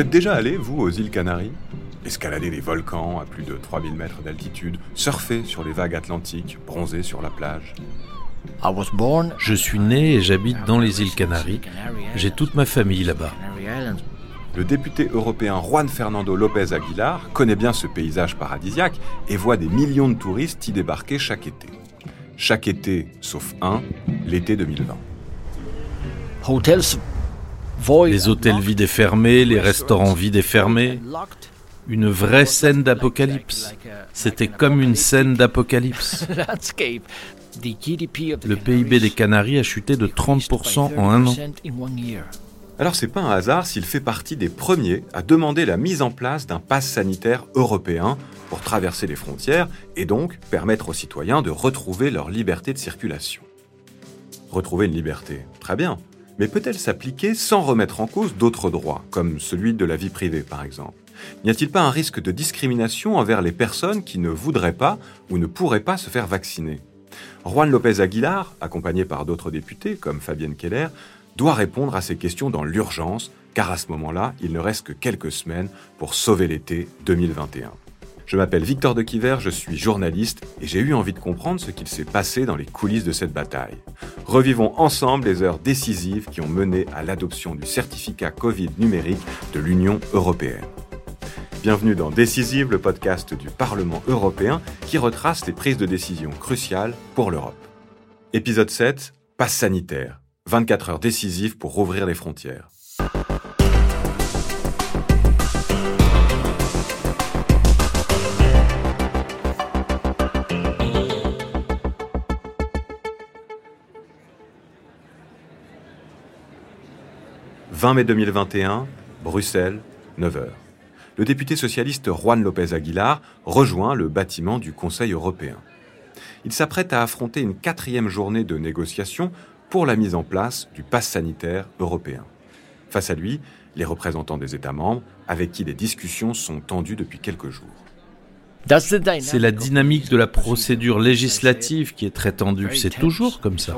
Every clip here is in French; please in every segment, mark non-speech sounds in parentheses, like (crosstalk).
Vous êtes déjà allé, vous, aux îles Canaries? Escalader les volcans à plus de 3000 mètres d'altitude, surfer sur les vagues atlantiques, bronzer sur la plage? Je suis né et j'habite dans les îles Canaries. J'ai toute ma famille là-bas. Le député européen Juan Fernando López Aguilar connaît bien ce paysage paradisiaque et voit des millions de touristes y débarquer chaque été. Chaque été, sauf un, l'été 2020. Les hôtels vides et fermés, les restaurants vides et fermés. Une vraie scène d'apocalypse. C'était comme une scène d'apocalypse. (laughs) Le PIB des Canaries a chuté de 30% en un an. Alors c'est pas un hasard s'il fait partie des premiers à demander la mise en place d'un pass sanitaire européen pour traverser les frontières et donc permettre aux citoyens de retrouver leur liberté de circulation. Retrouver une liberté, très bien, mais peut-elle s'appliquer sans remettre en cause d'autres droits, comme celui de la vie privée par exemple? N'y a-t-il pas un risque de discrimination envers les personnes qui ne voudraient pas ou ne pourraient pas se faire vacciner? Juan López Aguilar, accompagné par d'autres députés comme Fabienne Keller, doit répondre à ces questions dans l'urgence, car à ce moment-là, il ne reste que quelques semaines pour sauver l'été 2021. Je m'appelle Victor de Quiver, je suis journaliste et j'ai eu envie de comprendre ce qu'il s'est passé dans les coulisses de cette bataille. Revivons ensemble les heures décisives qui ont mené à l'adoption du certificat Covid numérique de l'Union européenne. Bienvenue dans Décisive, le podcast du Parlement européen qui retrace les prises de décision cruciales pour l'Europe. Épisode 7, passe sanitaire. 24 heures décisives pour rouvrir les frontières. 20 mai 2021, Bruxelles, 9h. Le député socialiste Juan López Aguilar rejoint le bâtiment du Conseil européen. Il s'apprête à affronter une quatrième journée de négociations pour la mise en place du pass sanitaire européen. Face à lui, les représentants des États membres avec qui les discussions sont tendues depuis quelques jours. C'est la dynamique de la procédure législative qui est très tendue. C'est toujours comme ça.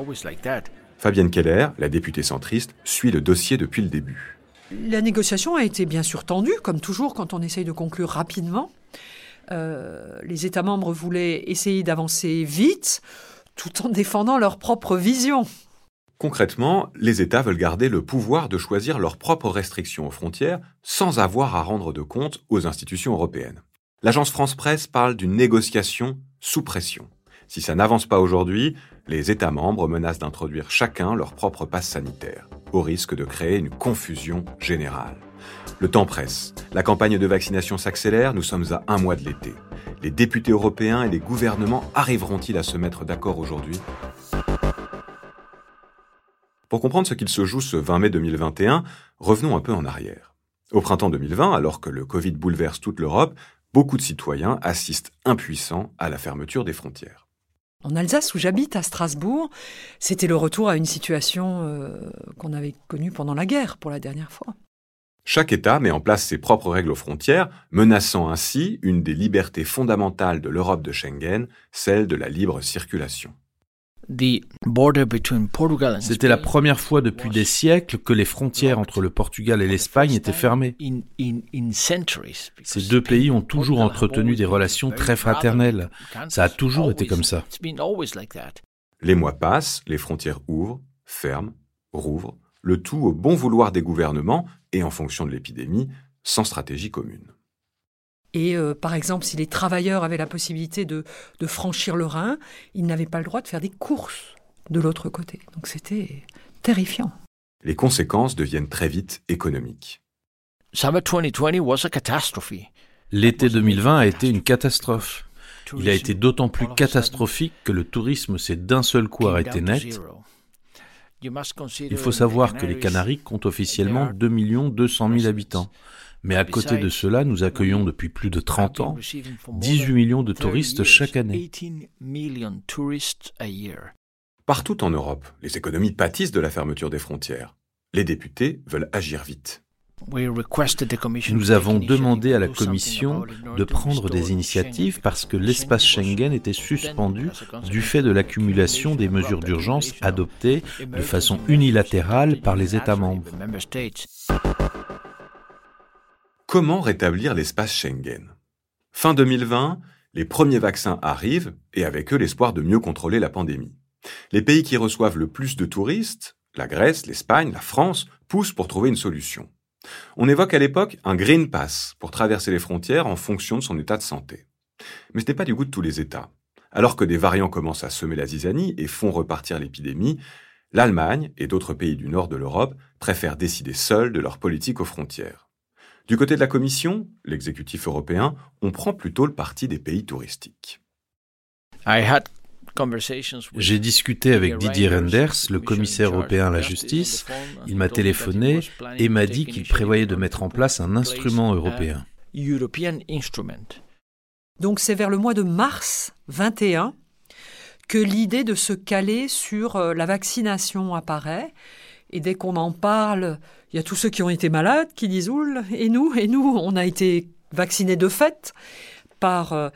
Fabienne Keller, la députée centriste, suit le dossier depuis le début. La négociation a été bien sûr tendue, comme toujours quand on essaye de conclure rapidement. Euh, les États membres voulaient essayer d'avancer vite, tout en défendant leur propre vision. Concrètement, les États veulent garder le pouvoir de choisir leurs propres restrictions aux frontières sans avoir à rendre de compte aux institutions européennes. L'agence France Presse parle d'une négociation sous pression. Si ça n'avance pas aujourd'hui, les États membres menacent d'introduire chacun leur propre passe sanitaire, au risque de créer une confusion générale. Le temps presse. La campagne de vaccination s'accélère, nous sommes à un mois de l'été. Les députés européens et les gouvernements arriveront-ils à se mettre d'accord aujourd'hui? Pour comprendre ce qu'il se joue ce 20 mai 2021, revenons un peu en arrière. Au printemps 2020, alors que le Covid bouleverse toute l'Europe, beaucoup de citoyens assistent impuissants à la fermeture des frontières. En Alsace, où j'habite, à Strasbourg, c'était le retour à une situation euh, qu'on avait connue pendant la guerre pour la dernière fois. Chaque État met en place ses propres règles aux frontières, menaçant ainsi une des libertés fondamentales de l'Europe de Schengen, celle de la libre circulation. C'était la première fois depuis des siècles que les frontières entre le Portugal et l'Espagne étaient fermées. Ces deux pays ont toujours entretenu des relations très fraternelles. Ça a toujours été comme ça. Les mois passent, les frontières ouvrent, ferment, rouvrent, le tout au bon vouloir des gouvernements et en fonction de l'épidémie, sans stratégie commune. Et euh, par exemple, si les travailleurs avaient la possibilité de, franchir le Rhin, ils n'avaient pas le droit de faire des courses de l'autre côté. Donc c'était terrifiant. Les conséquences deviennent très vite économiques. L'été 2020 a été une catastrophe. Il a été d'autant plus catastrophique que le tourisme s'est d'un seul coup arrêté net. Il faut savoir que les Canaries comptent officiellement 2 200 000 habitants. Mais à côté de cela, nous accueillons depuis plus de 30 ans 18 millions de touristes chaque année. Partout en Europe, les économies pâtissent de la fermeture des frontières. Les députés veulent agir vite. Nous avons demandé à la Commission de prendre des initiatives parce que l'espace Schengen était suspendu du fait de l'accumulation des mesures d'urgence adoptées de façon unilatérale par les États membres. Comment rétablir l'espace Schengen? Fin 2020, les premiers vaccins arrivent et avec eux l'espoir de mieux contrôler la pandémie. Les pays qui reçoivent le plus de touristes, la Grèce, l'Espagne, la France, poussent pour trouver une solution. On évoque à l'époque un Green Pass pour traverser les frontières en fonction de son état de santé. Mais ce n'est pas du goût de tous les États. Alors que des variants commencent à semer la zizanie et font repartir l'épidémie, l'Allemagne et d'autres pays du nord de l'Europe préfèrent décider seuls de leur politique aux frontières. Du côté de la Commission, l'exécutif européen, on prend plutôt le parti des pays touristiques. J'ai discuté avec Didier Renders, le commissaire européen à la justice. Il m'a téléphoné et m'a dit qu'il prévoyait de mettre en place un instrument européen. Donc c'est vers le mois de mars 21 que l'idée de se caler sur euh, la vaccination apparaît. Et dès qu'on en parle, il y a tous ceux qui ont été malades qui disent Oul, et nous, et nous, on a été vaccinés de fait par, euh,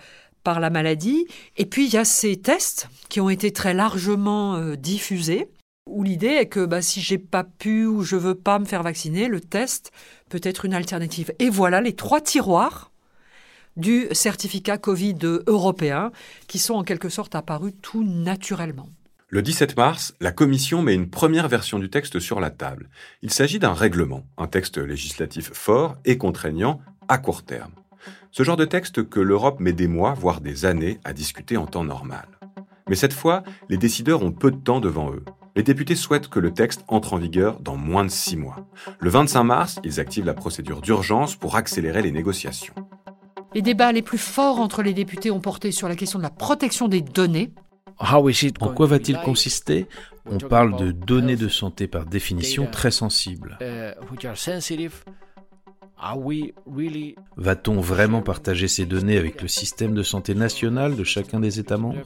par la maladie. Et puis il y a ces tests qui ont été très largement euh, diffusés, où l'idée est que bah, si j'ai pas pu ou je veux pas me faire vacciner, le test peut être une alternative. Et voilà les trois tiroirs du certificat Covid européen, qui sont en quelque sorte apparus tout naturellement. Le 17 mars, la Commission met une première version du texte sur la table. Il s'agit d'un règlement, un texte législatif fort et contraignant à court terme. Ce genre de texte que l'Europe met des mois, voire des années, à discuter en temps normal. Mais cette fois, les décideurs ont peu de temps devant eux. Les députés souhaitent que le texte entre en vigueur dans moins de six mois. Le 25 mars, ils activent la procédure d'urgence pour accélérer les négociations. Les débats les plus forts entre les députés ont porté sur la question de la protection des données. En quoi va-t-il consister? On parle de données de santé par définition très sensibles. Va-t-on vraiment partager ces données avec le système de santé national de chacun des États membres?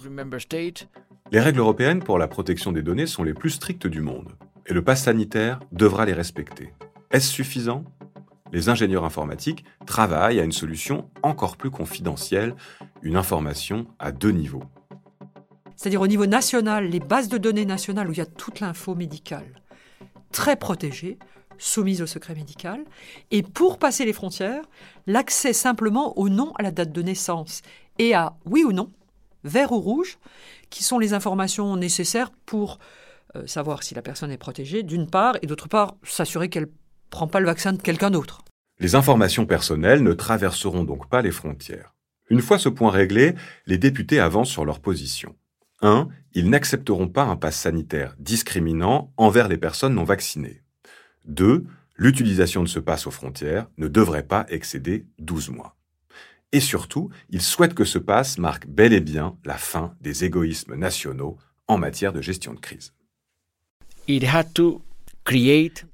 Les règles européennes pour la protection des données sont les plus strictes du monde, et le pass sanitaire devra les respecter. Est-ce suffisant? Les ingénieurs informatiques travaillent à une solution encore plus confidentielle, une information à deux niveaux. C'est-à-dire au niveau national, les bases de données nationales où il y a toute l'info médicale, très protégée, soumise au secret médical, et pour passer les frontières, l'accès simplement au nom, à la date de naissance et à oui ou non, vert ou rouge, qui sont les informations nécessaires pour euh, savoir si la personne est protégée, d'une part, et d'autre part, s'assurer qu'elle prend pas le vaccin de quelqu'un d'autre. Les informations personnelles ne traverseront donc pas les frontières. Une fois ce point réglé, les députés avancent sur leur position. 1. Ils n'accepteront pas un pass sanitaire discriminant envers les personnes non vaccinées. 2. L'utilisation de ce pass aux frontières ne devrait pas excéder 12 mois. Et surtout, ils souhaitent que ce pass marque bel et bien la fin des égoïsmes nationaux en matière de gestion de crise.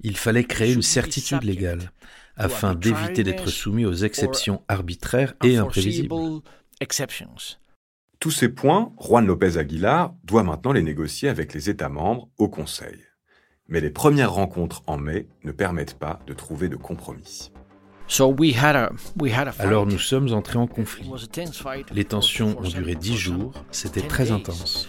Il fallait créer une certitude légale afin d'éviter d'être soumis aux exceptions arbitraires et imprévisibles. Tous ces points, Juan López Aguilar doit maintenant les négocier avec les États membres au Conseil. Mais les premières rencontres en mai ne permettent pas de trouver de compromis. Alors nous sommes entrés en conflit. Les tensions ont duré dix jours, c'était très intense.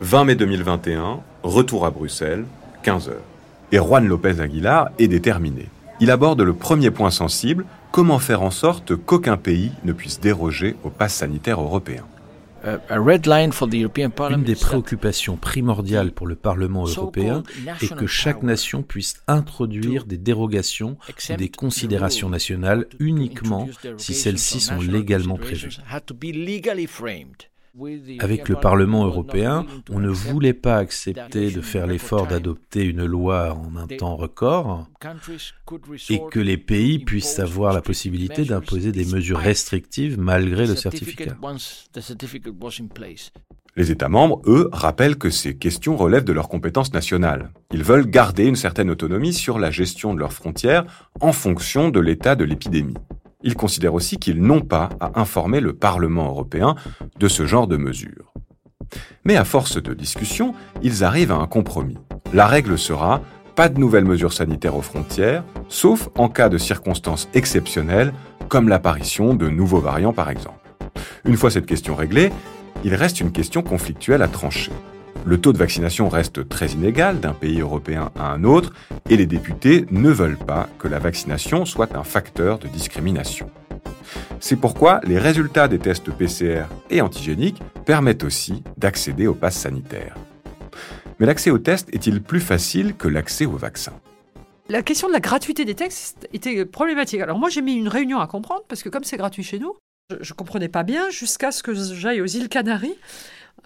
20 mai 2021, retour à Bruxelles, 15 heures. Et Juan López Aguilar est déterminé. Il aborde le premier point sensible, comment faire en sorte qu'aucun pays ne puisse déroger au pass sanitaire européen. Une des préoccupations primordiales pour le Parlement européen est que chaque nation puisse introduire des dérogations ou des considérations nationales uniquement si celles-ci sont légalement prévues. Avec le Parlement européen, on ne voulait pas accepter de faire l'effort d'adopter une loi en un temps record et que les pays puissent avoir la possibilité d'imposer des mesures restrictives malgré le certificat. Les États membres, eux, rappellent que ces questions relèvent de leurs compétences nationales. Ils veulent garder une certaine autonomie sur la gestion de leurs frontières en fonction de l'état de l'épidémie. Ils considèrent aussi qu'ils n'ont pas à informer le Parlement européen de ce genre de mesures. Mais à force de discussion, ils arrivent à un compromis. La règle sera pas de nouvelles mesures sanitaires aux frontières, sauf en cas de circonstances exceptionnelles, comme l'apparition de nouveaux variants par exemple. Une fois cette question réglée, il reste une question conflictuelle à trancher. Le taux de vaccination reste très inégal d'un pays européen à un autre et les députés ne veulent pas que la vaccination soit un facteur de discrimination. C'est pourquoi les résultats des tests PCR et antigéniques permettent aussi d'accéder au pass sanitaire. Mais l'accès aux tests est-il plus facile que l'accès au vaccin La question de la gratuité des tests était problématique. Alors moi j'ai mis une réunion à comprendre parce que comme c'est gratuit chez nous, je ne comprenais pas bien jusqu'à ce que j'aille aux îles Canaries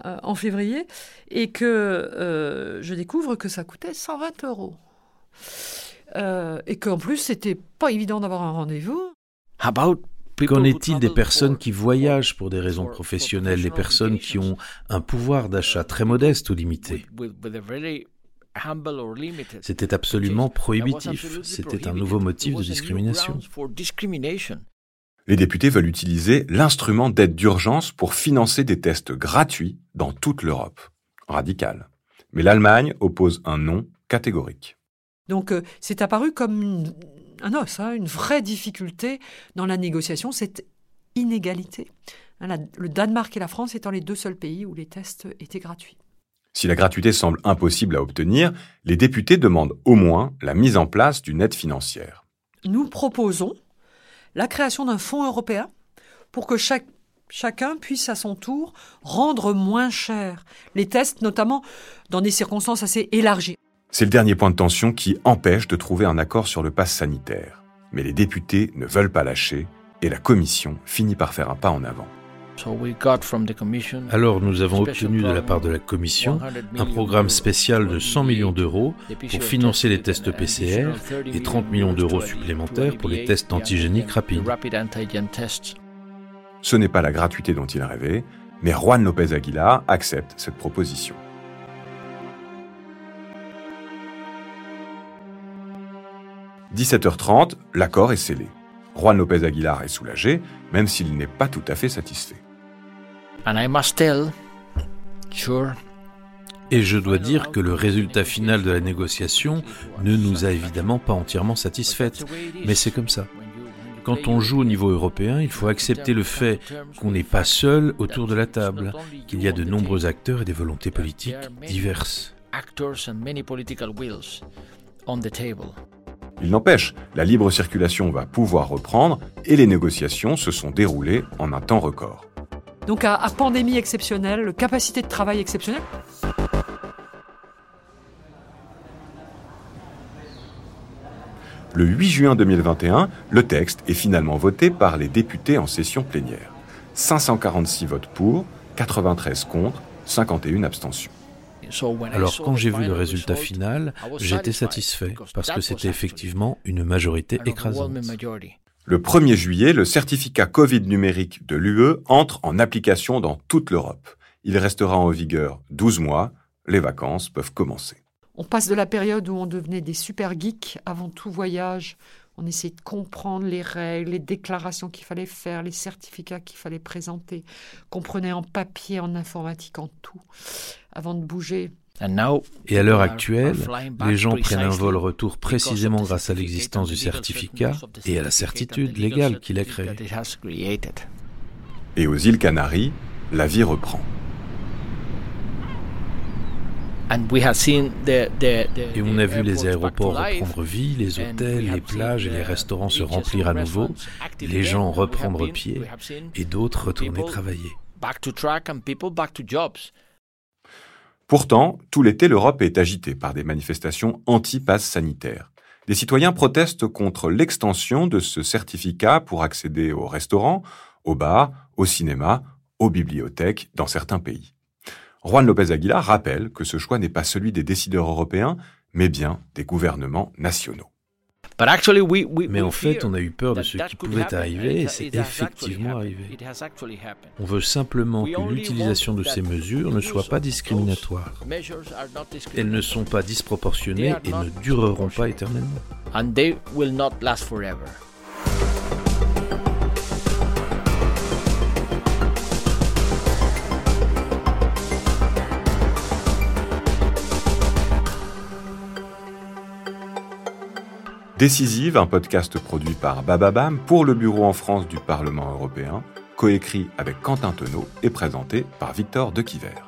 euh, en février et que euh, je découvre que ça coûtait 120 euros. Euh, et qu'en plus, c'était pas évident d'avoir un rendez-vous. Qu'en est-il des personnes qui voyagent pour des raisons professionnelles, les personnes qui ont un pouvoir d'achat très modeste ou limité? C'était absolument prohibitif. C'était un nouveau motif de discrimination. Les députés veulent utiliser l'instrument d'aide d'urgence pour financer des tests gratuits dans toute l'Europe. Radical. Mais l'Allemagne oppose un non catégorique. Donc euh, c'est apparu comme un os, hein, une vraie difficulté dans la négociation, cette inégalité. Hein, le Danemark et la France étant les deux seuls pays où les tests étaient gratuits. Si la gratuité semble impossible à obtenir, les députés demandent au moins la mise en place d'une aide financière. Nous proposons la création d'un fonds européen pour que chacun puisse à son tour rendre moins cher les tests, notamment dans des circonstances assez élargies. C'est le dernier point de tension qui empêche de trouver un accord sur le pass sanitaire. Mais les députés ne veulent pas lâcher et la Commission finit par faire un pas en avant. Alors nous avons obtenu de la part de la Commission un programme spécial de 100 millions d'euros pour financer les tests PCR et 30 millions d'euros supplémentaires pour les tests antigéniques rapides. Ce n'est pas la gratuité dont il rêvait, mais Juan López Aguilar accepte cette proposition. 17h30, l'accord est scellé. Juan López Aguilar est soulagé, même s'il n'est pas tout à fait satisfait. Et je dois dire que le résultat final de la négociation ne nous a évidemment pas entièrement satisfaites, mais c'est comme ça. Quand on joue au niveau européen, il faut accepter le fait qu'on n'est pas seul autour de la table, qu'il y a de nombreux acteurs et des volontés politiques diverses. Il n'empêche, la libre circulation va pouvoir reprendre et les négociations se sont déroulées en un temps record. Donc à, pandémie exceptionnelle, capacité de travail exceptionnelle Le 8 juin 2021, le texte est finalement voté par les députés en session plénière. 546 votes pour, 93 contre, 51 abstentions. Alors quand j'ai vu le résultat final, j'étais satisfait parce que c'était effectivement une majorité écrasante. Le 1er juillet, le certificat Covid numérique de l'UE entre en application dans toute l'Europe. Il restera en vigueur 12 mois. Les vacances peuvent commencer. On passe de la période où on devenait des super geeks avant tout voyage. On essayait de comprendre les règles, les déclarations qu'il fallait faire, les certificats qu'il fallait présenter, qu'on prenait en papier, en informatique, en tout avant de bouger. Et à l'heure actuelle, les gens prennent un vol retour précisément grâce à l'existence du certificat et à la certitude légale qu'il a créée. Et aux îles Canaries, la vie reprend. Et on a vu les aéroports reprendre vie, les hôtels, les plages et les restaurants se remplir à nouveau, les gens reprendre pied et d'autres retourner travailler. Pourtant, tout l'été, l'Europe est agitée par des manifestations anti-pass sanitaires. Des citoyens protestent contre l'extension de ce certificat pour accéder aux restaurants, aux bars, au cinéma, aux bibliothèques dans certains pays. Juan López Aguilar rappelle que ce choix n'est pas celui des décideurs européens, mais bien des gouvernements nationaux. Mais en fait, on a eu peur de ce qui pouvait arriver et c'est effectivement arrivé. On veut simplement que l'utilisation de ces mesures ne soit pas discriminatoire. Elles ne sont pas disproportionnées et ne dureront pas éternellement. Décisive, un podcast produit par Bababam pour le bureau en France du Parlement européen, coécrit avec Quentin Tenot et présenté par Victor Dequiver.